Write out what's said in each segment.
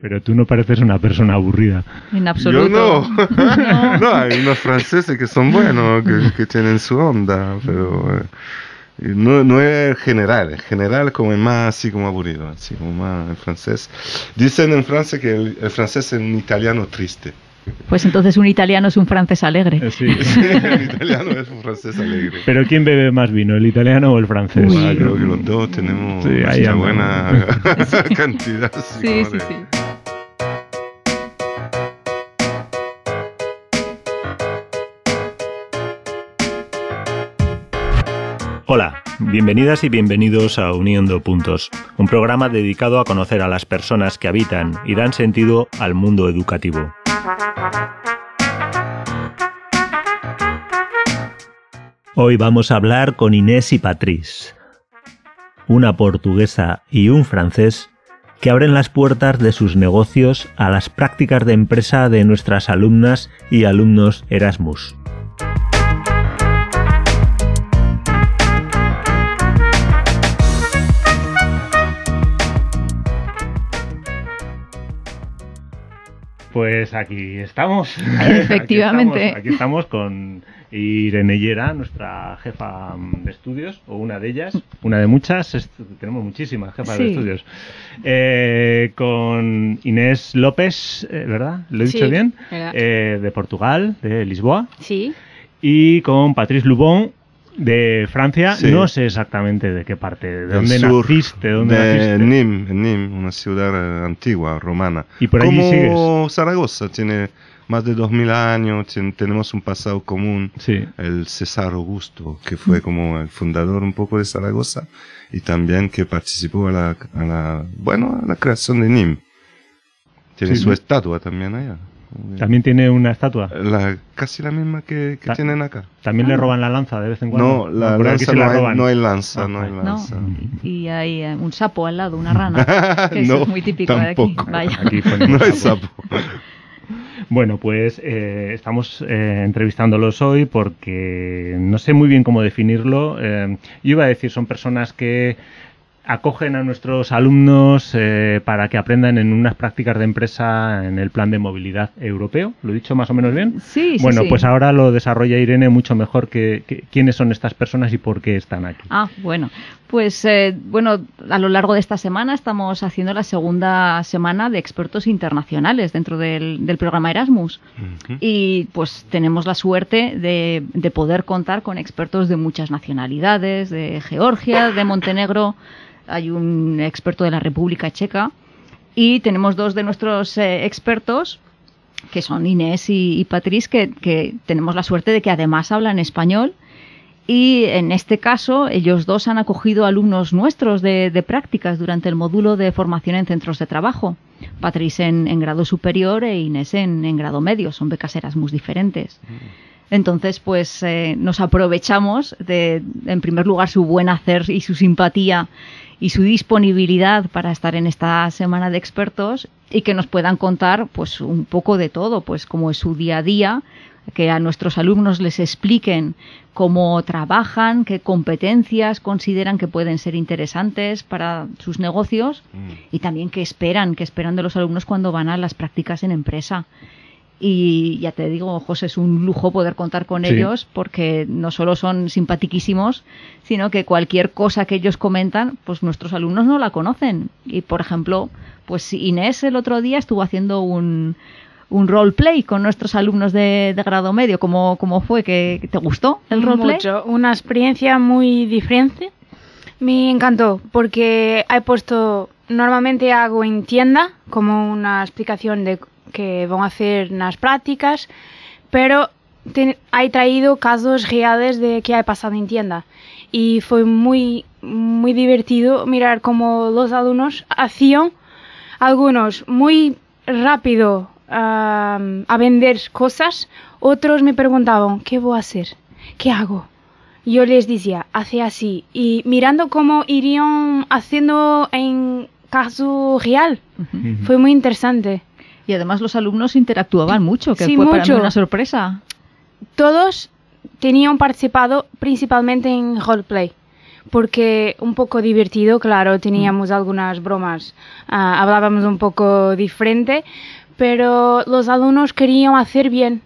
Pero tú no pareces una persona aburrida. En absoluto. Yo no. no. hay unos franceses que son buenos, que, tienen su onda, pero eh, no, no, es general. En general como es más así como aburrido, así como más en francés. Dicen en Francia que el, el francés es un italiano triste. Pues entonces un italiano es un francés alegre. Eh, sí, el italiano es un francés alegre. Pero ¿quién bebe más vino, el italiano o el francés? Ah, creo que los dos tenemos una buena cantidad. Sí, sí, sí. Hola, bienvenidas y bienvenidos a Uniendo Puntos, un programa dedicado a conocer a las personas que habitan y dan sentido al mundo educativo. Hoy vamos a hablar con Inés y Patrice, una portuguesa y un francés que abren las puertas de sus negocios a las prácticas de empresa de nuestras alumnas y alumnos Erasmus. Pues aquí estamos. Efectivamente. Aquí estamos, con Irene Yera, nuestra jefa de estudios, o una de ellas, una de muchas, tenemos muchísimas jefas de estudios. Eh, con Inés López, eh, ¿verdad? ¿Lo he dicho bien? Eh, de Portugal, de Lisboa. Sí. Y con Patrice Lubon, de Francia, no sé exactamente de qué parte, de dónde naciste, de dónde de Nîmes, Nîmes, una ciudad antigua, romana. Y por allí Como Zaragoza, tiene más de 2000 años, tenemos un pasado común, el César Augusto, que fue mm. como el fundador un poco de Zaragoza y también que participó a la, a la bueno, a la creación de Nîmes. Tiene su estatua también allá. También tiene una estatua. La, casi la misma que, tienen acá. También le ah. roban la lanza de vez en cuando. No, la lanza no, hay, no, hay, lanza, no hay lanza. Y hay eh, un sapo al lado, una rana. Que eso es muy típico de aquí. Vaya. no hay sapo. Bueno, pues eh, estamos eh, entrevistándolos hoy porque no sé muy bien cómo definirlo. yo iba a decir, son personas que acogen a nuestros alumnos eh, para que aprendan en unas prácticas de empresa en el plan de movilidad europeo. ¿Lo he dicho más o menos bien? Sí, sí. Bueno, pues ahora lo desarrolla Irene mucho mejor que, quiénes son estas personas y por qué están aquí. Ah, bueno. Pues eh, bueno, a lo largo de esta semana estamos haciendo la segunda semana de expertos internacionales dentro del, programa Erasmus. Y pues tenemos la suerte de, de poder contar con expertos de muchas nacionalidades, de Georgia, de Montenegro, hay un experto de la República Checa y tenemos dos de nuestros eh, expertos que son Inés y, Patrice, que, tenemos la suerte de que además hablan español. Y en este caso, ellos dos han acogido alumnos nuestros de, prácticas durante el módulo de formación en centros de trabajo. Patrice en, grado superior e Inés en, grado medio. Son becas Erasmus diferentes. Mm. Entonces, pues eh, nos aprovechamos de, en primer lugar, su buen hacer y su simpatía y su disponibilidad para estar en esta semana de expertos y que nos puedan contar pues un poco de todo, pues cómo es su día a día, que a nuestros alumnos les expliquen cómo trabajan, qué competencias consideran que pueden ser interesantes para sus negocios mm. y también qué esperan, qué esperan de los alumnos cuando van a las prácticas en empresa. Y ya te digo, José, es un lujo poder contar con ellos porque no solo son simpatiquísimos, sino que cualquier cosa que ellos comentan, pues nuestros alumnos no la conocen. Y por ejemplo, pues Inés el otro día estuvo haciendo un, un roleplay con nuestros alumnos de, grado medio. ¿Cómo, ¿Cómo, fue? ¿Que te gustó el roleplay? Mucho, una experiencia muy diferente. Me encantó porque he puesto, normalmente hago en tienda como una explicación de que van a hacer las prácticas, pero he traído casos reales de que ha pasado en tienda y fue muy, muy divertido mirar cómo los alumnos hacían, algunos muy rápido a vender cosas, otros me preguntaban, ¿qué voy a hacer? ¿Qué hago? Yo les decía, hace así. Y mirando cómo irían haciendo en caso real, fue muy interesante. Y además los alumnos interactuaban mucho, que fue para mí una sorpresa. Todos tenían participado principalmente en roleplay. porque un poco divertido, claro, teníamos algunas bromas, ah, hablábamos un poco diferente, pero los alumnos querían hacer bien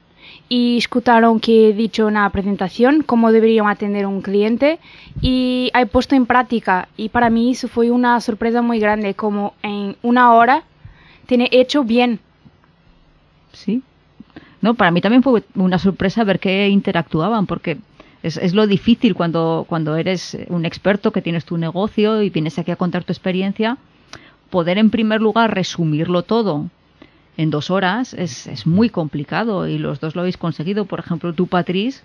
y escucharon que he dicho una presentación cómo deberían atender un cliente y he puesto en práctica y para mí eso fue una sorpresa muy grande como en una hora tiene hecho bien. Sí. No, para mí también fue una sorpresa ver que interactuaban porque es, es, lo difícil cuando, cuando eres un experto que tienes tu negocio y vienes aquí a contar tu experiencia, poder en primer lugar resumirlo todo en dos horas es, es, muy complicado y los dos lo habéis conseguido. Por ejemplo, tú, Patrice,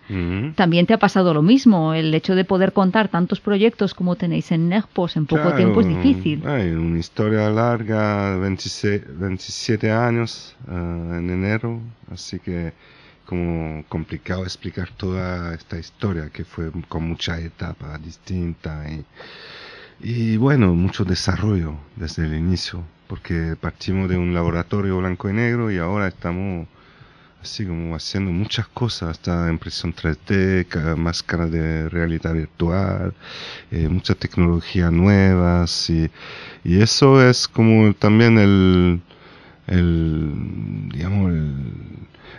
también te ha pasado lo mismo. El hecho de poder contar tantos proyectos como tenéis en NEGPOS en poco tiempo es difícil. Hay una historia larga, 27 años uh, en enero, así que como complicado explicar toda esta historia que fue con mucha etapa distinta y, y bueno, mucho desarrollo desde el inicio porque partimos de un laboratorio blanco y negro y ahora estamos así como haciendo muchas cosas, hasta impresión 3D, máscara de realidad virtual, eh, muchas tecnologías nuevas y, y, eso es como también el, el digamos, el,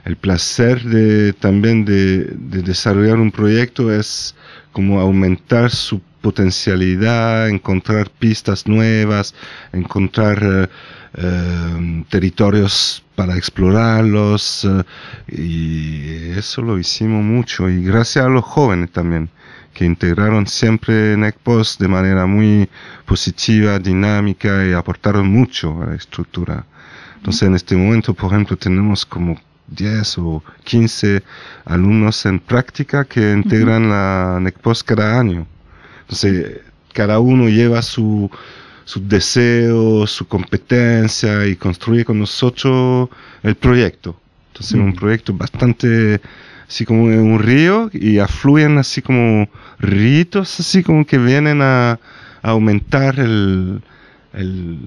el placer de también de, de desarrollar un proyecto es como aumentar su potencialidad, encontrar pistas nuevas, encontrar eh, eh, territorios para explorarlos eh, y eso lo hicimos mucho y gracias a los jóvenes también que integraron siempre NECPOS de manera muy positiva, dinámica y aportaron mucho a la estructura. Entonces en este momento, por ejemplo, tenemos como 10 o 15 alumnos en práctica que integran la NECPOS cada año. Entonces, cada uno lleva su, su deseo, su competencia y construye con nosotros el proyecto. Entonces, es un mm. proyecto bastante así como un río y afluyen así como ritos, así como que vienen a aumentar el, el,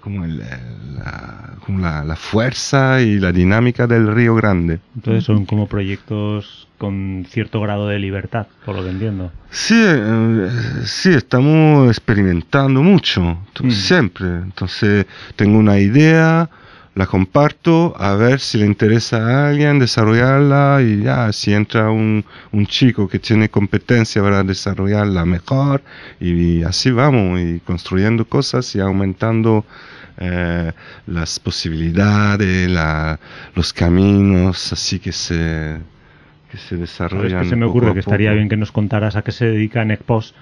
como, el, la, como la, la, fuerza y la dinámica del Río Grande. Entonces son como proyectos con cierto grado de libertad, por lo que entiendo. Sí, eh, sí estamos experimentando mucho, mm. siempre. Entonces tengo una idea, la comparto a ver si le interesa a alguien desarrollarla y ya, si entra un, un chico que tiene competencia para desarrollarla mejor y, así vamos y construyendo cosas y aumentando eh, las posibilidades, la, los caminos, así que se, que se desarrollan. Es que se me ocurre que estaría bien que nos contaras a qué se dedica NECPOS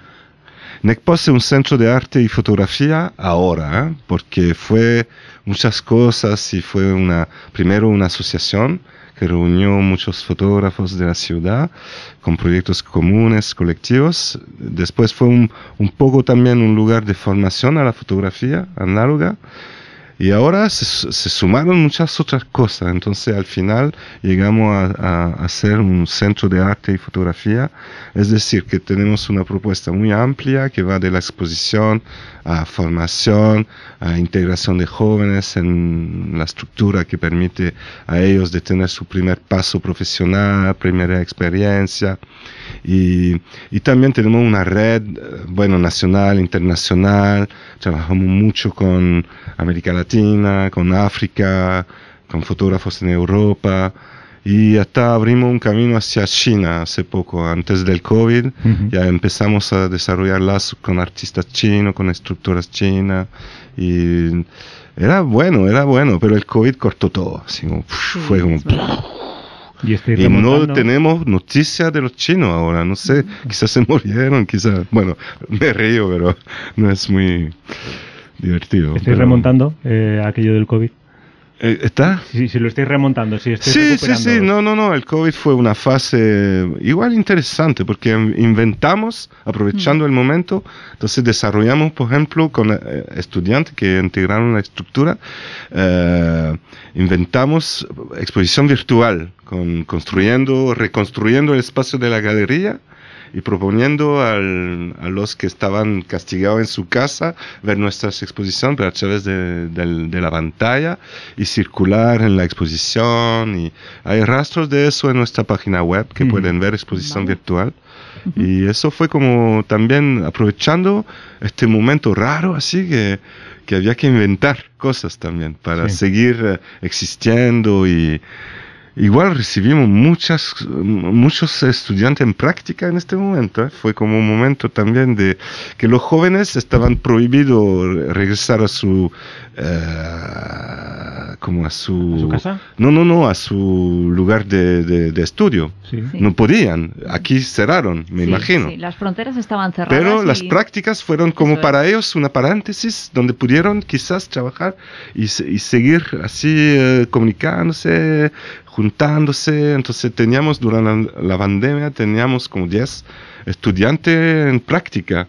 NECPOS es un centro de arte y fotografía ahora, ¿eh? porque fue muchas cosas y fue una, primero una asociación que reunió muchos fotógrafos de la ciudad con proyectos comunes, colectivos. Después fue un, un poco también un lugar de formación a la fotografía análoga y ahora se, sumaron muchas otras cosas, entonces al final llegamos a, hacer un centro de arte y fotografía, es decir, que tenemos una propuesta muy amplia que va de la exposición a formación, a integración de jóvenes en la estructura que permite a ellos de tener su primer paso profesional, primera experiencia. Y, y también tenemos una red, eh, bueno, nacional, internacional, trabajamos mucho con América Latina, con África, con fotógrafos en Europa. Y hasta abrimos un camino hacia China hace poco, antes del COVID, ya empezamos a desarrollar lazos con artistas chinos, con estructuras chinas. Y era bueno, era bueno, pero el COVID cortó todo, así como, fue como... Y, no tenemos noticias de los chinos ahora, no sé, quizás se murieron, quizás, bueno, me río, pero no es muy divertido. ¿Estoy remontando eh, aquello del COVID? Eh, ¿Está? Sí, si lo estoy remontando, sí, estoy sí, sí, sí, no, no, no, el COVID fue una fase igual interesante porque inventamos, aprovechando mm. el momento, entonces desarrollamos, por ejemplo, con eh, estudiantes que integraron la estructura, eh, inventamos exposición virtual, con, construyendo, reconstruyendo el espacio de la galería y proponiendo a los que estaban castigados en su casa ver nuestras exposiciones a través de, la pantalla y circular en la exposición. Y hay rastros de eso en nuestra página web que pueden ver exposición virtual. Y eso fue como también aprovechando este momento raro, así que, que había que inventar cosas también para seguir eh, existiendo y igual recibimos muchas, muchos estudiantes en práctica en este momento. ¿eh? Fue como un momento también de que los jóvenes estaban prohibidos regresar a su eh, como a su, casa? No, no, no, a su lugar de, de, estudio. No podían. Aquí cerraron, me imagino. Sí, las fronteras estaban cerradas. Pero las prácticas fueron como para ellos una paréntesis donde pudieron quizás trabajar y, y seguir así eh, comunicándose, juntándose. Entonces teníamos durante la, pandemia, teníamos como 10 estudiantes en práctica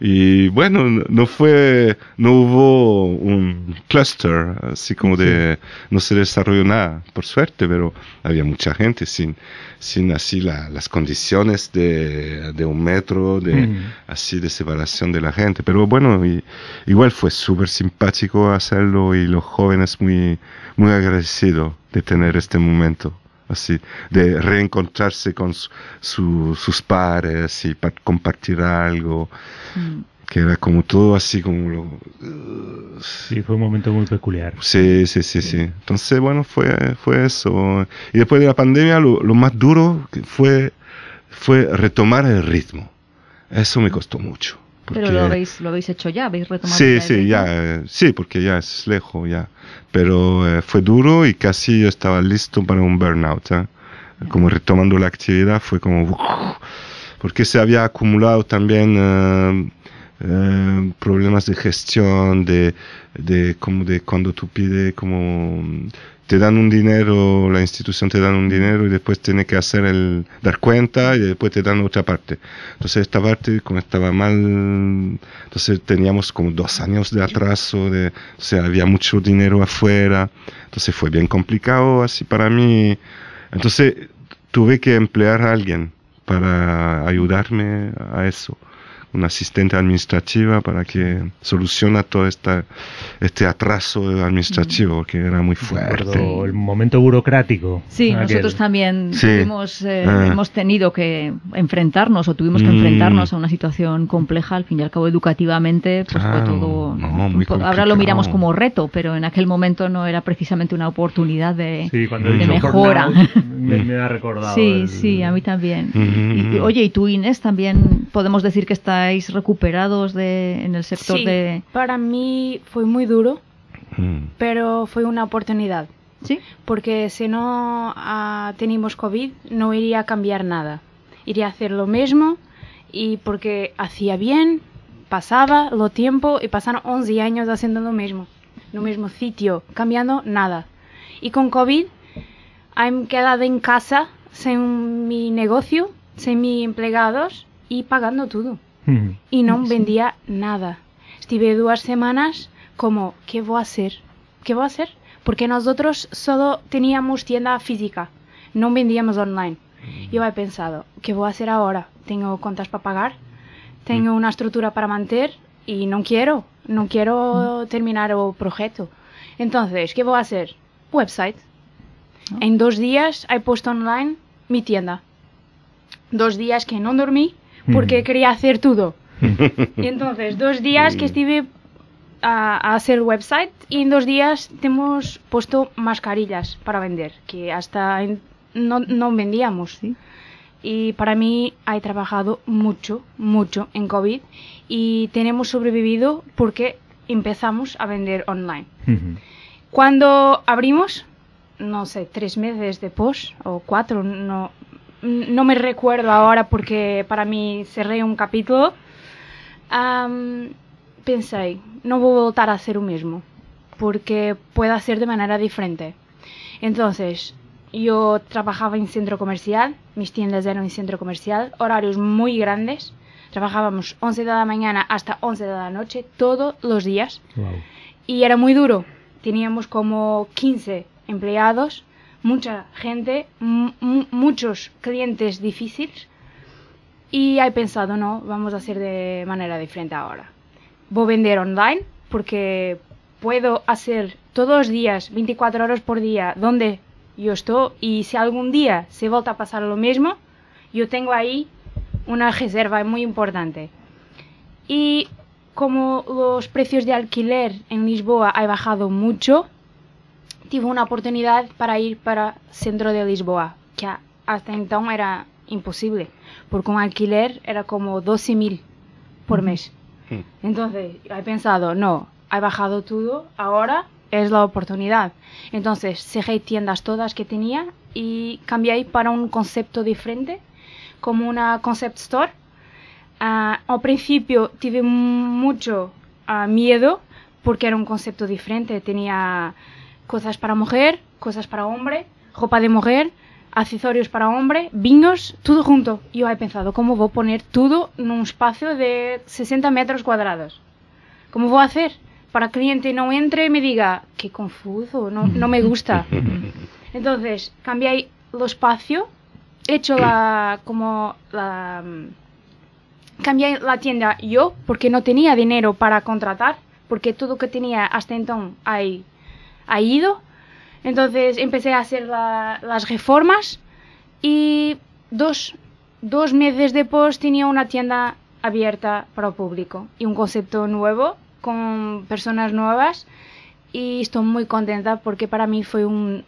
y bueno, no fue, no hubo un cluster, así como de, no se desarrolló nada, por suerte, pero había mucha gente sin, sin así las condiciones de, de, un metro, de, mm. así de separación de la gente. Pero bueno, y, igual fue súper simpático hacerlo y los jóvenes muy, muy agradecidos de tener este momento así, de reencontrarse con sus pares y compartir algo. Mm. Que era como todo así como lo... Sí, fue un momento muy peculiar. Sí, sí, sí, sí. Entonces, bueno, fue, fue eso. Y después de la pandemia, lo, lo más duro fue, fue retomar el ritmo. Eso me costó mucho. Pero lo habéis, lo habéis hecho ya, habéis retomado. Sí, sí, ya, eh, sí, porque ya es lejos ya. Pero eh, fue duro y casi yo estaba listo para un burnout. ¿eh? Como retomando la actividad fue como... Porque se había acumulado también problemas de gestión, de, de, como de cuando tú pides como te dan un dinero, la institución te dan un dinero y después tiene que hacer el dar cuenta y después te dan otra parte. Entonces esta parte como estaba mal, entonces teníamos como dos años de atraso, de, o sea, había mucho dinero afuera, entonces fue bien complicado así para mí. Entonces tuve que emplear a alguien para ayudarme a eso una asistente administrativa para que soluciona todo esta, este atraso administrativo, porque era muy fuerte. El momento burocrático. Sí, nosotros también Hemos, eh, ah. hemos tenido que enfrentarnos o tuvimos que mm. enfrentarnos a una situación compleja, al fin y al cabo educativamente, pues fue todo... ahora lo miramos como reto, pero en aquel momento no era precisamente una oportunidad de, mejora. Me, ha recordado. Sí, sí, a mí también. y, oye, y tú Inés también podemos decir que está estáis recuperados de, en el sector sí, de...? para mí fue muy duro, mm. pero fue una oportunidad. ¿Sí? Porque si no uh, teníamos COVID, no iría a cambiar nada. Iría a hacer lo mismo y porque hacía bien, pasaba lo tiempo y pasaron 11 años haciendo lo mismo. No mismo sitio, cambiando nada. Y con COVID, he quedado en casa sin mi negocio, sin mis empleados y pagando todo y no vendía nada. Estuve dos semanas como, ¿qué voy a hacer? ¿Qué voy a hacer? Porque nosotros solo teníamos tienda física, no vendíamos online. Yo he pensado, ¿qué voy a hacer ahora? Tengo cuentas para pagar, tengo una estructura para mantener y no quiero, no quiero terminar el proyecto. Entonces, ¿qué voy a hacer? Website. En dos días he puesto online mi tienda. Dos días que no dormí, porque quería hacer todo. y entonces, dos días que estuve a, hacer el website y en dos días hemos puesto mascarillas para vender, que hasta no, no, vendíamos. Y para mí he trabajado mucho, mucho en COVID y tenemos sobrevivido porque empezamos a vender online. Cuando abrimos, no sé, tres meses después o cuatro, no, no me recuerdo ahora porque para mí cerré un capítulo, pensé, no voy a volver a hacer lo mismo, porque puedo hacer de manera diferente. Entonces, yo trabajaba en centro comercial, mis tiendas eran en centro comercial, horarios muy grandes, trabajábamos 11 de la mañana hasta 11 de la noche todos los días. Y era muy duro. Teníamos como 15 empleados mucha gente, muchos clientes difíciles Y he pensado, no, vamos a hacer de manera diferente ahora. Voy a vender online porque puedo hacer todos los días, 24 horas por día, donde yo estoy y si algún día se vuelve a pasar lo mismo, yo tengo ahí una reserva muy importante. Y como los precios de alquiler en Lisboa han bajado mucho, tuve una oportunidad para ir para centro de Lisboa, que hasta entonces era imposible, porque un alquiler era como 12.000 por mes. Hmm. Entonces, he pensado, no, ha bajado todo, ahora es la oportunidad. Entonces, cerré tiendas todas que tenía y cambié para un concepto diferente, como una concept store. Ah, al principio tuve mucho ah, miedo porque era un concepto diferente. Tenía cosas para mujer, cosas para hombre, ropa de mujer, accesorios para hombre, vinos, todo junto. Yo he pensado, ¿cómo voy a poner todo en un espacio de 60 metros cuadrados? ¿Cómo voy a hacer? para que el cliente no entre y me diga, qué confuso, no, no me gusta. Entonces, cambié el espacio, he hecho la, como la, cambié la tienda yo, porque no tenía dinero para contratar, porque todo lo que tenía hasta entonces ha, ido. Entonces empecé a hacer las reformas y dos, dos meses después tenía una tienda abierta para el público y un concepto nuevo con personas nuevas y estoy muy contenta porque para mí fue un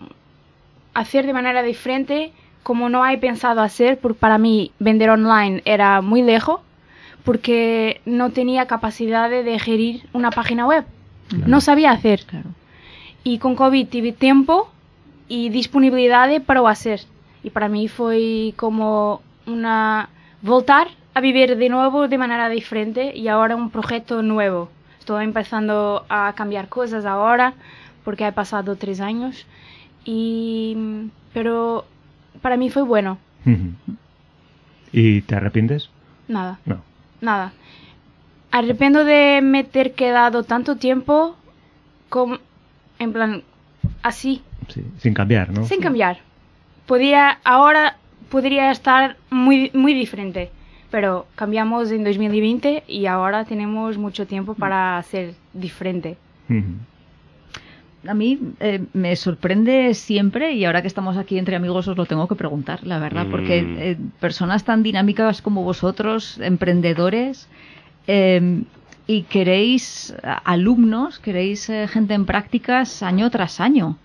hacer de manera diferente como no he pensado hacer porque para mí vender online era muy lejos porque no tenía capacidad de gerir una página web. No sabía hacer y con COVID tuve tiempo y disponibilidad para hacer y para mí fue como una voltar a vivir de nuevo de manera diferente y ahora un proyecto nuevo Estoy empezando a cambiar cosas ahora porque he pasado tres años. Y, pero para mí fue bueno. ¿Y te arrepientes? Nada. No. Nada. Arrepiento de meter quedado tanto tiempo como, en plan, así. Sí, sin cambiar, ¿no? Sin cambiar. Podría, ahora podría estar muy, muy diferente pero cambiamos en 2020 y ahora tenemos mucho tiempo para ser diferente. A mí eh, me sorprende siempre, y ahora que estamos aquí entre amigos os lo tengo que preguntar, la verdad, porque mm. eh, personas tan dinámicas como vosotros, emprendedores, em, y queréis alumnos, queréis eh, gente en prácticas año tras año.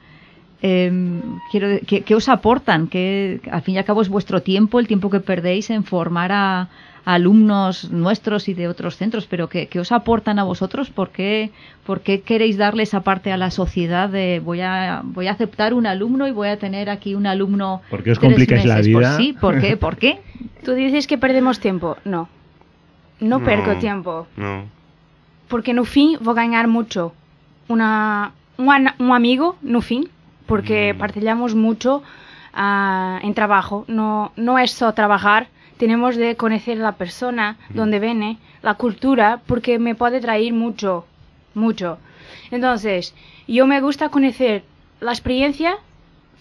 Em, quiero, ¿qué, os aportan? Que al fin y al cabo es vuestro tiempo, el tiempo que perdéis en formar a, alumnos nuestros y de otros centros, pero ¿qué, os aportan a vosotros? ¿Por qué, ¿Por qué, queréis darle esa parte a la sociedad de voy a, voy a aceptar un alumno y voy a tener aquí un alumno? ¿Por qué os complicáis la vida? sí, ¿por qué? ¿Por qué? Tú dices que perdemos tiempo. No, no, perco tiempo. No. Porque no fin voy a ganar mucho. Una, un, un amigo, no fin, porque mm. partilhamos mucho uh, en trabajo. No, no es solo trabajar, tenemos de conocer la persona, mm. donde viene, la cultura, porque me puede traer mucho, mucho. Entonces, yo me gusta conocer la experiencia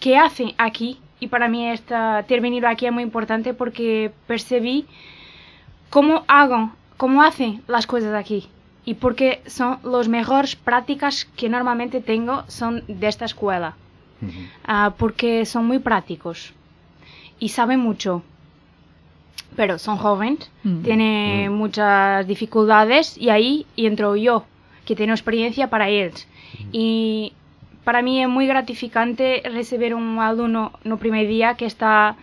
que hacen aquí y para mí esta, ter venido aquí es muy importante porque percibí cómo hago, cómo hacen las cosas aquí y porque son las mejores prácticas que normalmente tengo son de esta escuela. Ah, porque son muy prácticos y saben mucho. Pero son jóvenes, mm. tienen mm. muchas dificultades y ahí entro yo, que tengo experiencia para ellos. Y para mí es muy gratificante recibir un alumno no primer día que está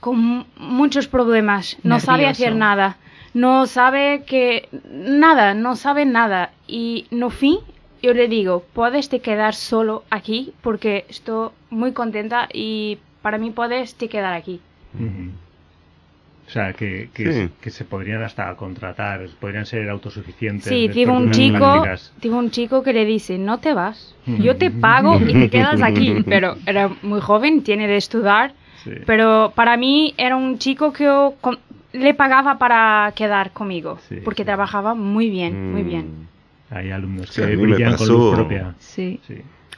con muchos problemas, no sabe hacer nada, no sabe que nada, no sabe nada. Y no fin yo le digo, puedes te quedar solo aquí porque estoy muy contenta y para mí puedes te quedar aquí. O sea, que, que, se podrían hasta contratar, podrían ser autosuficientes. Sí, tengo un chico, tengo un chico que le dice, no te vas, yo te pago y te quedas aquí. Pero era muy joven, tiene de estudiar, pero para mí era un chico que le pagaba para quedar conmigo, porque trabajaba muy bien, muy bien. Mm. Hay alumnos que brillan con luz propia. Sí.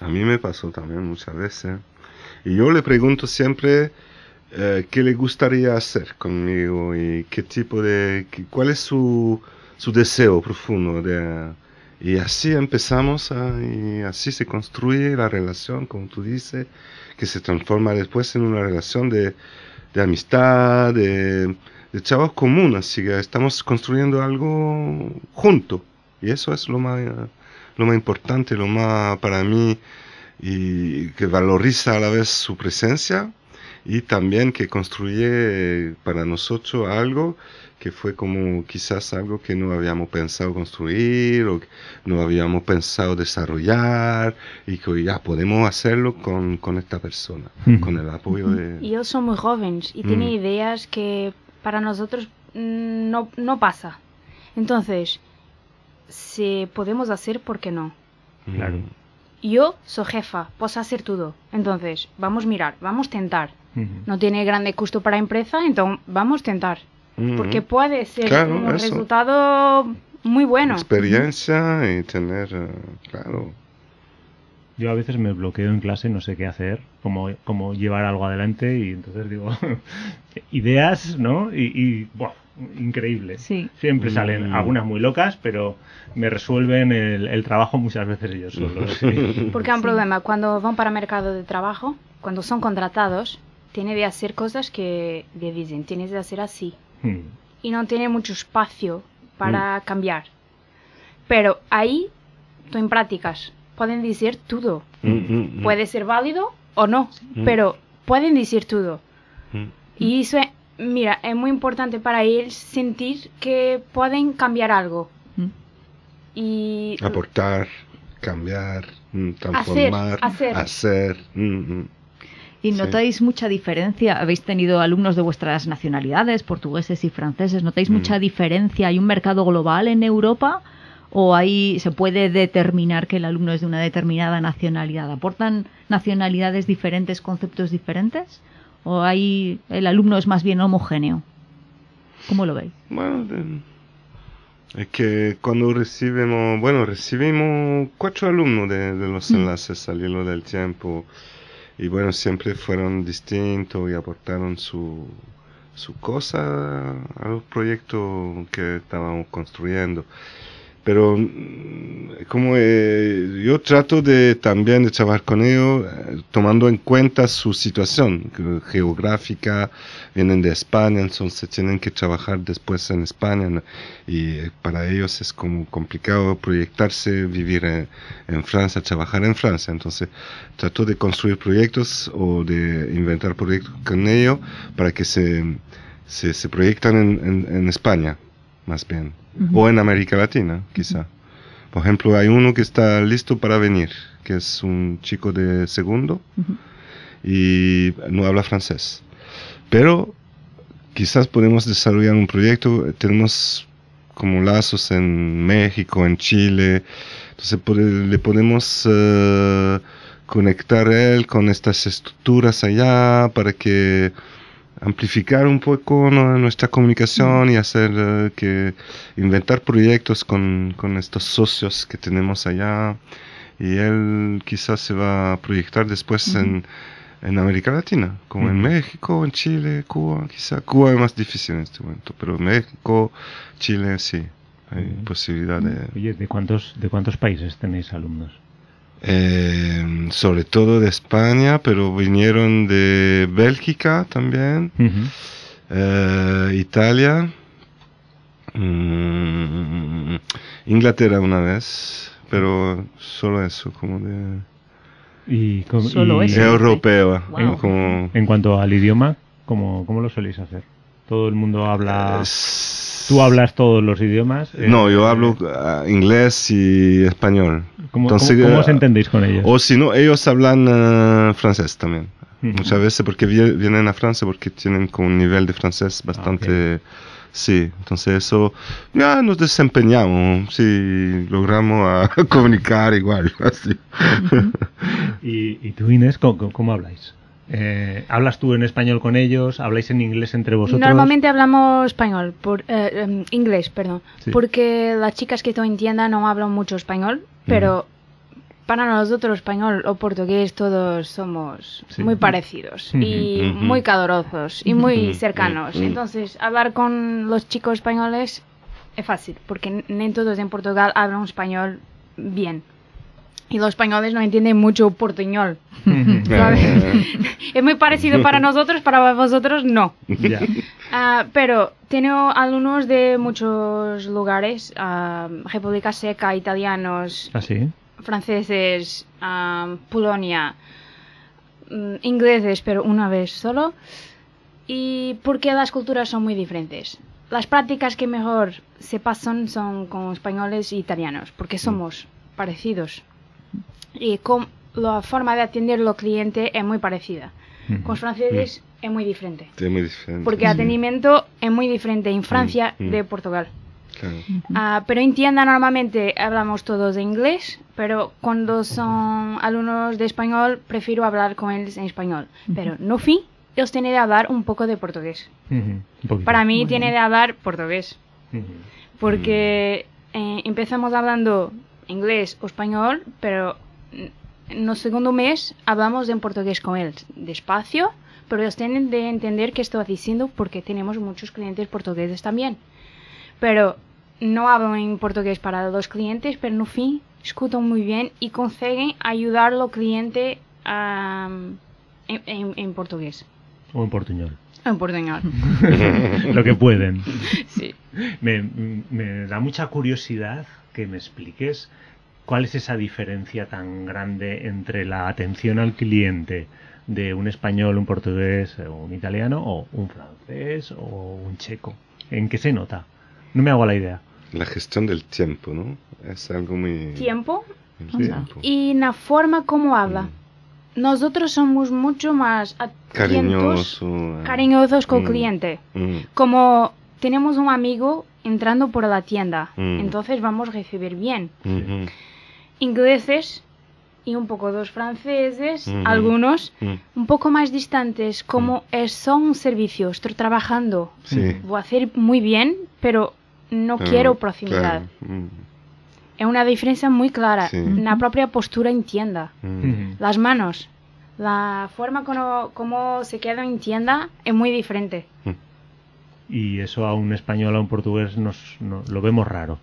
A mí me pasó también muchas veces. Y yo le pregunto siempre eh, qué le gustaría hacer conmigo y qué tipo de, cuál es su, su deseo profundo de, y así empezamos y así se construye la relación, como tú dices, que se transforma después en una relación de, de amistad, de, de chavos común, así que estamos construyendo algo junto. Y eso es lo más, lo más importante, lo más para mí y que valoriza a la vez su presencia y también que construye para nosotros algo que fue como quizás algo que no habíamos pensado construir o que no habíamos pensado desarrollar y que ya podemos hacerlo con, con esta persona, con el apoyo de... Y ellos son muy jóvenes y tienen ideas que para nosotros mm, no, no pasa. Entonces, si podemos hacer, ¿por qué no? Claro. Yo soy jefa, puedo hacer todo. Entonces, vamos a mirar, vamos a tentar. No tiene grande costo para la empresa, entonces vamos a tentar. Porque puede ser un resultado muy bueno. Experiencia y tener, eh, claro. Yo a veces me bloqueo en clase, no sé qué hacer, cómo, cómo llevar algo adelante y entonces digo, ideas, ¿no? Y, y increíble. Sí. Siempre salen mm. algunas muy locas, pero me resuelven el, trabajo muchas veces ellos solos. Porque hay un problema, cuando van para el mercado de trabajo, cuando son contratados, tienen que hacer cosas que le dicen, tienes que hacer así. Hmm. Y no tiene mucho espacio para hmm. cambiar. Pero ahí, tú en prácticas, pueden decir todo. Hmm, Puede ser válido o no, pero pueden decir todo. Y eso, mira, es muy importante para ellos sentir que pueden cambiar algo. Y aportar, cambiar, transformar, hacer. hacer. ¿Y notáis mucha diferencia? ¿Habéis tenido alumnos de vuestras nacionalidades, portugueses y franceses? ¿Notáis mucha mm. diferencia? ¿Hay un mercado global en Europa? ¿O ahí se puede determinar que el alumno es de una determinada nacionalidad? ¿Aportan nacionalidades diferentes, conceptos diferentes? ¿O ahí el alumno es más bien homogéneo? ¿Cómo lo veis? Bueno, es que cuando recibimos, bueno, recibimos cuatro alumnos de, los mm. enlaces al hilo del tiempo y bueno, siempre fueron distintos y aportaron su, su cosa a los proyectos que estábamos construyendo pero mm, como eh, yo trato de también de trabajar con ellos eh, tomando en cuenta su situación geográfica vienen de España entonces tienen que trabajar después en España y eh, para ellos es como complicado proyectarse vivir en, Francia trabajar en Francia. Entonces trato de construir proyectos o de inventar proyectos con ellos para que se se, se proyectan en, en España más bien, o en América Latina, quizá. Por ejemplo, hay uno que está listo para venir, que es un chico de segundo y no habla francés. Pero quizás podemos desarrollar un proyecto, tenemos como lazos en México, en Chile, entonces le podemos uh, conectar él con estas estructuras allá para que amplificar un poco nuestra comunicación y hacer eh, que inventar proyectos con, con, estos socios que tenemos allá. Y él quizás se va a proyectar después en, en, América Latina, como en México, en Chile, Cuba, quizá. Cuba es más difícil en este momento, pero México, Chile sí, hay posibilidad de... Oye, ¿de cuántos, ¿de cuántos países tenéis alumnos? Eh, sobre todo de España, pero vinieron de Bélgica también, eh, Italia, mm, Inglaterra una vez, pero solo eso, como de... Y, solo eso, europeo. En, cuanto al idioma, ¿cómo, ¿cómo, lo soléis hacer? ¿Todo el mundo habla...? ¿Tú hablas todos los idiomas? no, yo hablo ah, inglés y español. ¿Cómo, os eh, entendéis con ellos? O si no, ellos hablan eh, francés también. Muchas veces porque vienen a Francia porque tienen un nivel de francés bastante... Ah, sí, entonces eso, ya nos desempeñamos, sí, logramos comunicar igual. Así. ¿Y, ¿Y, tú, Inés, cómo habláis? Eh, ¿Hablas tú en español con ellos? ¿Habláis en inglés entre vosotros? Normalmente hablamos español, por, eh, em, inglés, perdón. Porque las chicas que estoy en tienda no hablan mucho español, pero para nosotros español o portugués todos somos muy parecidos y muy calurosos y muy cercanos. Entonces, hablar con los chicos españoles es fácil, porque no todos en Portugal hablan español bien. Y los españoles no entienden mucho portuñol. es muy parecido para nosotros, para vosotros no. Ah, pero tengo alumnos de muchos lugares, uh, República Seca, italianos, ¿Ah, franceses, Polonia, mm, ingleses, pero una vez solo. Y porque las culturas son muy diferentes. Las prácticas que mejor se pasan son con españoles e italianos, porque mm. somos parecidos. Y con la forma de atender al cliente es muy parecida. Con los franceses mm. es muy diferente. Porque el atendimiento es muy diferente en Francia de Portugal. Ah, pero en tienda normalmente hablamos todos de inglés, pero cuando son alumnos de español prefiero hablar con ellos en español. Pero no fin, ellos tienen de hablar un poco de portugués. Para mí tiene de hablar portugués. Porque eh, empezamos hablando inglés o español, pero en el segundo mes hablamos en portugués con él, despacio, pero ellos tienen de entender qué estoy diciendo porque tenemos muchos clientes portugueses también. Pero no hablan en portugués para los clientes, pero no fin escuchan muy bien y consiguen ayudar al cliente en, portugués. O en portuñol. En portuñol. Lo que pueden. Sí. Me, me da mucha curiosidad que me expliques cuál es esa diferencia tan grande entre la atención al cliente de un español, un portugués, un italiano, o un francés, o un checo. ¿En qué se nota? No me hago la idea. La gestión del tiempo, ¿no? Es algo muy... ¿Tiempo? Y la forma como habla. Mm. Nosotros somos mucho más cariñosos, eh. cariñosos con el mm. cliente. Mm. Como tenemos un amigo entrando por la tienda, entonces vamos a recibir bien. Mm-hmm. Ingleses y un poco dos franceses, mm-hmm. algunos, un poco más distantes, como son un servicio, estoy trabajando, voy a hacer muy bien, pero no quiero proximidad. Mm. Es una diferencia muy clara. La propia postura en tienda. Mm. Las manos. La forma como, como, se queda en tienda es muy diferente. Mm. Y eso a un español, a un portugués, nos, lo vemos raro.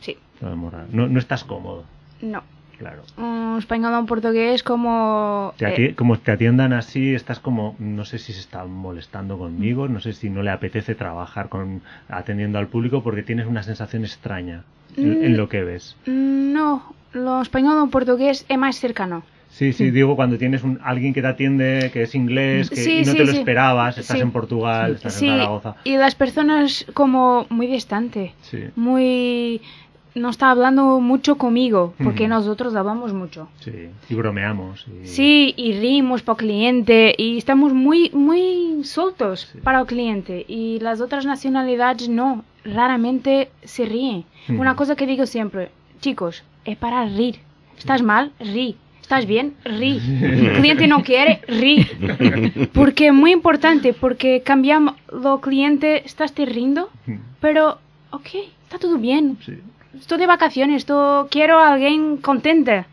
Sí. No, no estás cómodo. No. Claro. Un español o un portugués como... Eh, como te atiendan así, estás como, no sé si se están molestando conmigo, no sé si no le apetece trabajar con atendiendo al público porque tienes una sensación extraña en, lo que ves. Mm, no, lo español o un portugués es más cercano. Sí, sí, digo cuando tienes un, alguien que te atiende que es inglés que y no te lo esperabas, estás en Portugal, estás en Zaragoza. Y las personas como muy distante, muy no está hablando mucho conmigo, porque nosotros hablamos mucho. Sí, y bromeamos. Sí, y rimos para el cliente, y estamos muy, muy sueltos para el cliente. Y las otras nacionalidades no, raramente se ríen. Una cosa que digo siempre, chicos, es para rir. ¿Estás mal? Rí. ¿Estás bien? Rí. El cliente no quiere, rí. Porque es muy importante, porque cambiamos, lo cliente, estás te rindo, pero, ok, está todo bien. Sí estoy de vacaciones, estoy, quiero a alguien contente.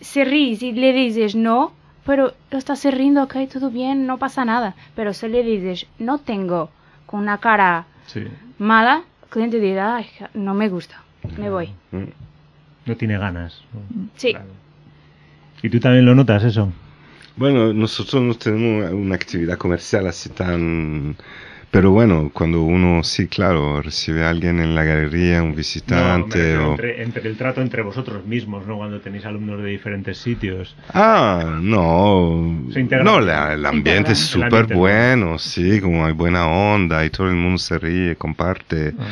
Se ríe y le dices no, pero estás riendo, ok, todo bien, no pasa nada. Pero si le dices no tengo, con una cara mala, el cliente dirá, no me gusta, me voy. No tiene ganas. Sí. ¿Y tú también lo notas eso? Bueno, nosotros no tenemos una actividad comercial así tan pero bueno, cuando uno, sí, claro, recibe a alguien en la galería, un visitante o... Entre, el trato entre vosotros mismos, ¿no? Cuando tenéis alumnos de diferentes sitios. Ah, no. no, el ambiente es súper bueno, sí, como hay buena onda y todo el mundo se ríe, comparte, ah.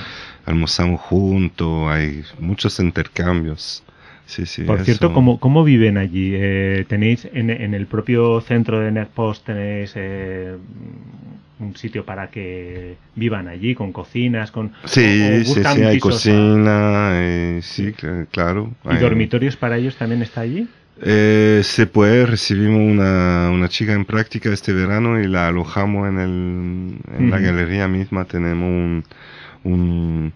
almorzamos juntos, hay muchos intercambios. Sí, sí, Por cierto, ¿cómo, ¿cómo, viven allí? Eh, ¿Tenéis en, en, el propio centro de NetPost, tenéis eh, un sitio para que vivan allí, con cocinas, con... Sí, sí, sí, hay cocina, eh, sí, claro. ¿Y dormitorios para ellos también está allí? Eh, se puede, recibimos una, una, chica en práctica este verano y la alojamos en, el, en la galería misma, tenemos un, un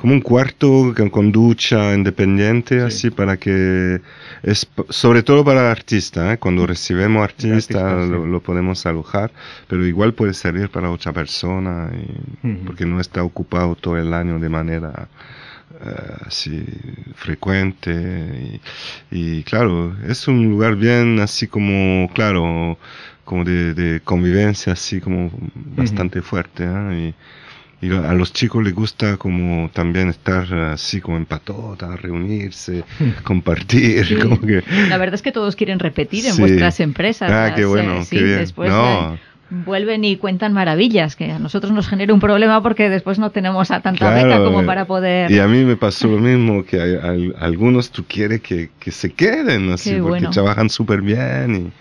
como un cuarto con, ducha independiente, así para que es sobre todo para el artista, ¿eh? cuando recibimos artista, lo, podemos alojar, pero igual puede servir para otra persona, porque no está ocupado todo el año de manera eh, así frecuente y, claro, es un lugar bien así como, claro, como de, convivencia así como bastante fuerte ¿eh? y a los chicos les gusta como también estar así como en patota, reunirse, compartir. Como que... La verdad es que todos quieren repetir en vuestras empresas. Ah, qué bueno, qué bien. Después vuelven y cuentan maravillas, que a nosotros nos genera un problema porque después no tenemos a tanta beca como para poder... Y a mí me pasó lo mismo, que hay, algunos tú quieres que, que se queden, así, porque trabajan súper bien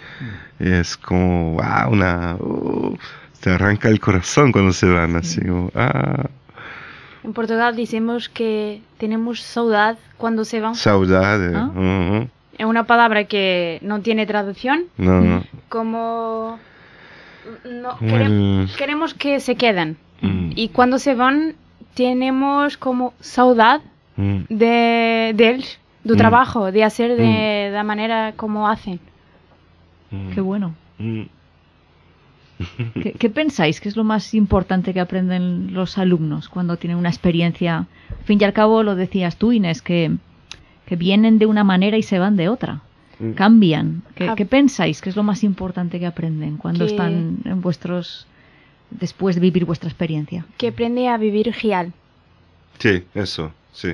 y, es como, wow, una... Uh, te arranca el corazón cuando se van, así como, ah. En Portugal decimos que tenemos saudade cuando se van. Saudade. ¿Ah? Es una palabra que no tiene traducción. No, no. Como no, queremos, que se queden. Mm. Y cuando se van, tenemos como saudade mm. de, de ellos, mm. trabajo, de hacer de la manera como hacen. Qué bueno. ¿Qué, pensáis que es lo más importante que aprenden los alumnos cuando tienen una experiencia? Al fin y al cabo, lo decías tú, Inés, que, que vienen de una manera y se van de otra. Mm. Cambian. ¿Qué, ¿Qué, pensáis que es lo más importante que aprenden cuando están en vuestros. después de vivir vuestra experiencia? Que aprende a vivir real. Sí, eso, sí.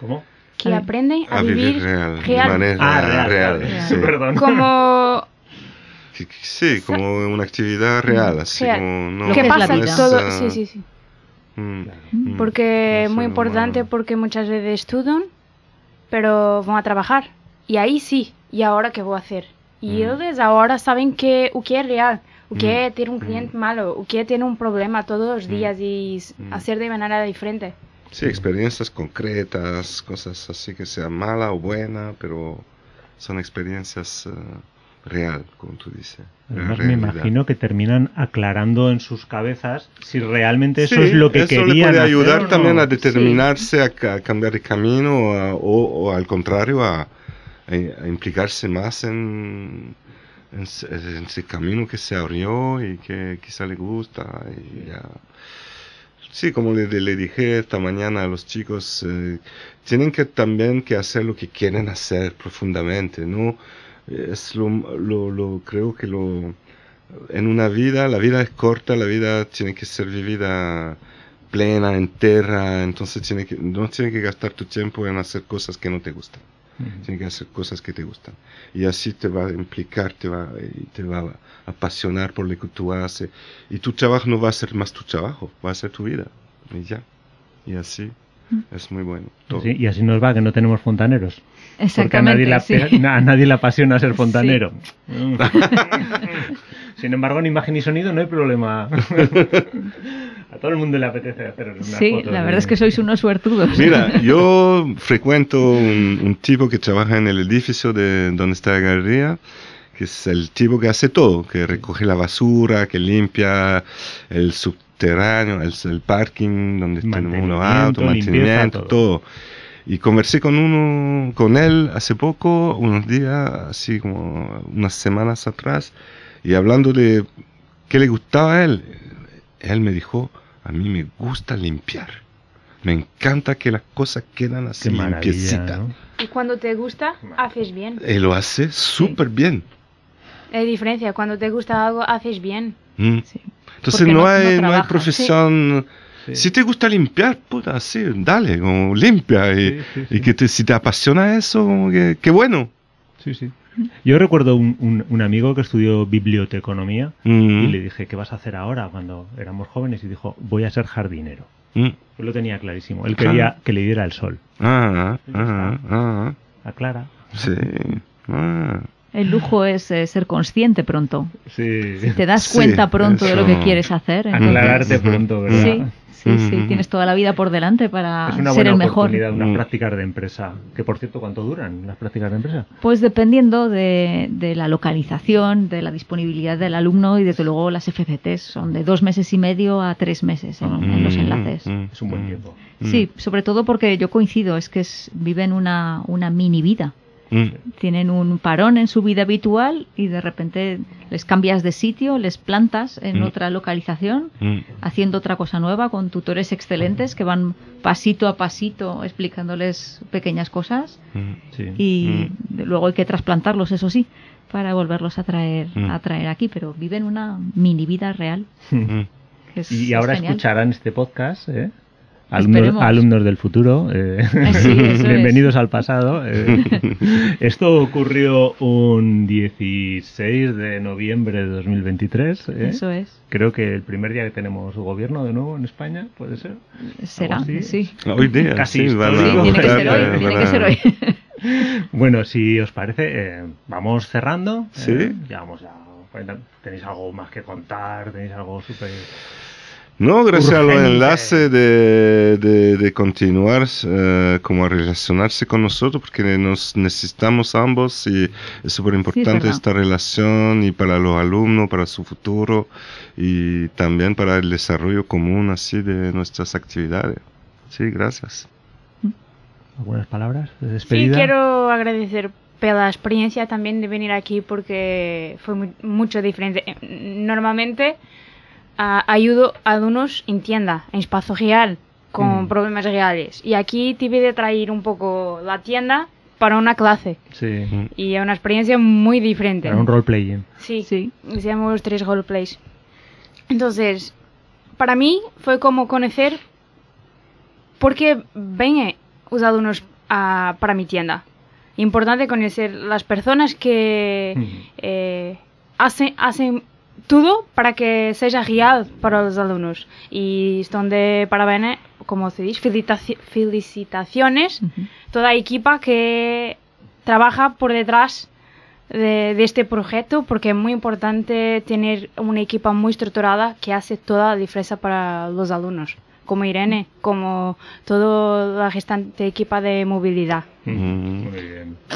¿Cómo? Que aprende a, vivir, real, De manera ah, real. Perdón. Como Sí, como una actividad real, así como... No, ¿Qué pasa? todo, sí, sí, sí. Mm, mm. porque es muy importante porque muchas veces estudian, pero van a trabajar. Y ahí sí, ¿y ahora qué voy a hacer? Y mm. ellos ahora saben que o que es real, o que tiene un cliente malo, o que tiene un problema todos los días y hacer de manera diferente. Sí, experiencias concretas, cosas así que sean mala o buena, pero son experiencias... Eh, real, como tú dices. Además, me imagino que terminan aclarando en sus cabezas si realmente eso es lo que eso querían. Eso le puede ayudar también a determinarse a, cambiar de camino o, al contrario a, implicarse más en, en, ese camino que se abrió y que quizá le gusta. Y Sí, como le, le, dije esta mañana a los chicos, eh, tienen que también que hacer lo que quieren hacer profundamente, ¿no? Es lo, lo, lo, creo que lo en una vida la vida es corta la vida tiene que ser vivida plena entera entonces tiene que no tiene que gastar tu tiempo en hacer cosas que no te gustan. Tiene que hacer cosas que te gustan. Y así te va a implicar te va y te va a apasionar por lo que tú haces. Y tu trabajo no va a ser más tu trabajo va a ser tu vida. Y ya. Y así es muy bueno. y así nos va, que no tenemos fontaneros. Porque a nadie, le apasiona ser fontanero. Sin embargo, en imagen y sonido no hay problema. a todo el mundo le apetece hacer una Sí, la verdad es que sois unos suertudos. Mira, yo frecuento un, tipo que trabaja en el edificio de donde está la galería que es el tipo que hace todo, que recoge la basura, que limpia el sub terreno, el, el parking donde tenemos los autos, mantenimiento, todo. Y conversé con uno, con él hace poco, unos días, así como unas semanas atrás, y hablando de qué le gustaba a él, él me dijo, a mí me gusta limpiar. Me encanta que las cosas quedan así limpiecitas. Y cuando te gusta, haces bien. Él lo hace súper bien. Hay diferencia, cuando te gusta algo, haces bien. Mm. Sí. Entonces no, hay, no, hay profesión... Si te gusta limpiar, puta, sí, dale, como limpia. Y, y que te, si te apasiona eso, como que, qué bueno. Sí, sí. Yo recuerdo un, un, amigo que estudió biblioteconomía mm. y le dije, ¿qué vas a hacer ahora cuando éramos jóvenes? Y dijo, voy a ser jardinero. Mm. Yo lo tenía clarísimo. Él quería que le diera el sol. Ah, ah, ah, ah. Aclara. Sí. Ah. El lujo es eh, ser consciente pronto. Sí. Si te das cuenta pronto de lo que quieres hacer. Aclararte pronto, ¿verdad? Sí, sí, sí. Tienes toda la vida por delante para es una ser buena el mejor. oportunidad, unas prácticas de empresa. Que por cierto, ¿cuánto duran las prácticas de empresa? Pues dependiendo de, de la localización, de la disponibilidad del alumno y desde luego las FCTs son de dos meses y medio a tres meses en, en los enlaces. Es un buen tiempo. Sí, sobre todo porque yo coincido, es que es, viven una, una mini vida. Mm. Tienen un parón en su vida habitual y de repente les cambias de sitio, les plantas en mm. otra localización, mm. haciendo otra cosa nueva con tutores excelentes que van pasito a pasito explicándoles pequeñas cosas y luego hay que trasplantarlos, eso sí, para volverlos a traer, a traer aquí, pero viven una mini vida real. y ahora escucharán este podcast, ¿eh? Alumnos, alumnos, del futuro, eh, bienvenidos al pasado. Eh. esto ocurrió un 16 de noviembre de 2023. ¿eh? Eso es. Creo que el primer día que tenemos gobierno de nuevo en España, ¿puede ser? Será, sí. Hoy día, Casi sí, tiene que ser hoy. Tiene que ser hoy. bueno, si os parece, vamos cerrando. Sí. ya vamos a... ¿Tenéis algo más que contar? ¿Tenéis algo súper... No, gracias al enlace de, de, continuar uh, como a relacionarse con nosotros, porque nos necesitamos ambos y es súper importante esta relación y para los alumnos, para su futuro y también para el desarrollo común así de nuestras actividades. Sí, gracias. ¿Algunas palabras de despedida? Sí, quiero agradecer por la experiencia también de venir aquí porque fue muy, mucho diferente. Normalmente ayudo a alumnos en tienda, en espacio real, con mm. problemas reales. Y aquí tuve de traer un poco la tienda para una clase. Sí. Y es una experiencia muy diferente. Para un roleplay. Sí, sí. Hicimos tres roleplays. Entonces, para mí fue como conocer por qué ven los alumnos para mi tienda. Importante conocer las personas que eh, hacen, hacen todo para que sea real para los alumnos. Y están de parabéns, como se dice, felicitaciones, toda la equipa que trabaja por detrás de, este proyecto, porque es muy importante tener una equipa muy estructurada que hace toda la diferencia para los alumnos como Irene, como toda la gestante equipa de movilidad.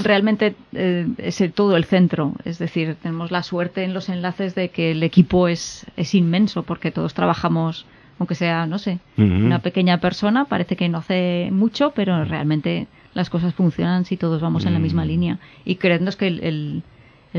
Realmente eh, es todo el centro, es decir, tenemos la suerte en los enlaces de que el equipo es, es inmenso porque todos trabajamos, aunque sea, no sé, una pequeña persona, parece que no hace mucho, pero realmente las cosas funcionan si todos vamos en la misma línea. Y creednos que el, el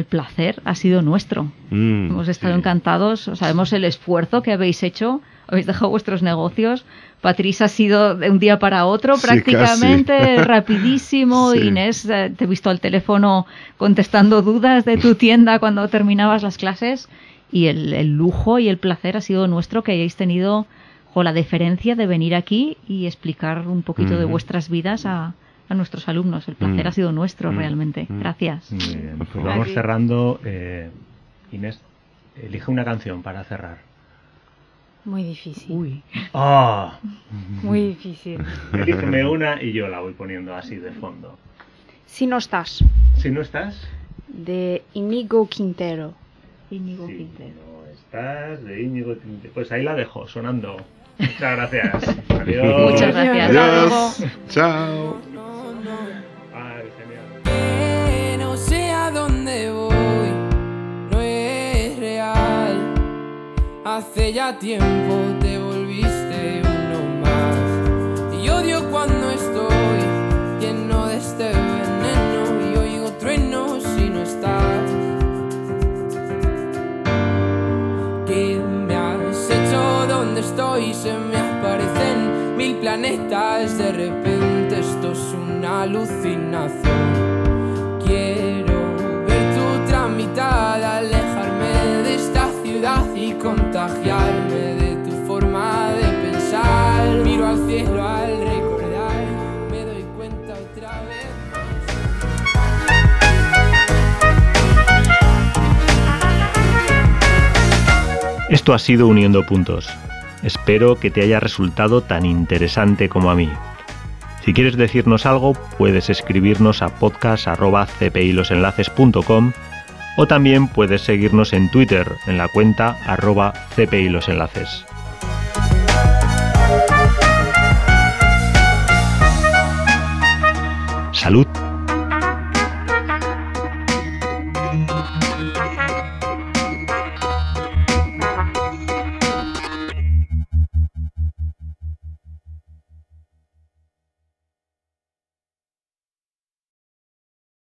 placer ha sido nuestro. Mm, Hemos estado encantados, sabemos el esfuerzo que habéis hecho habéis dejado vuestros negocios. Patricia ha sido de un día para otro prácticamente, rapidísimo. Inés, eh, te he visto al teléfono contestando dudas de tu tienda cuando terminabas las clases. Y el, lujo y el placer ha sido nuestro que hayáis tenido la deferencia de venir aquí y explicar un poquito de vuestras vidas a, nuestros alumnos. El placer ha sido nuestro realmente. Gracias. Pues vamos cerrando. Eh, Inés, elige una canción para cerrar. Muy difícil. Uy. Ah. Muy difícil. Elígeme una y yo la voy poniendo así de fondo. Si no estás. Si no estás. De Inigo Quintero. Inigo Quintero. No estás de Inigo Quintero. Pues ahí la dejo, sonando. Muchas gracias. Adiós. Muchas gracias. Adiós. Chao. Ay, genial. no sé a dónde voy. Hace ya tiempo Se me aparecen mil planetas. De repente esto es una alucinación. Quiero ver tu tramitada, alejarme de esta y contagiarme de tu forma de pensar. Miro al cielo al recordar, me doy cuenta otra vez. Esto ha sido Uniendo Puntos. Espero que te haya resultado tan interesante como a mí. Si quieres decirnos algo, puedes escribirnos a podcast.cpilosenlaces.com o también puedes seguirnos en Twitter en la cuenta arroba. Salud.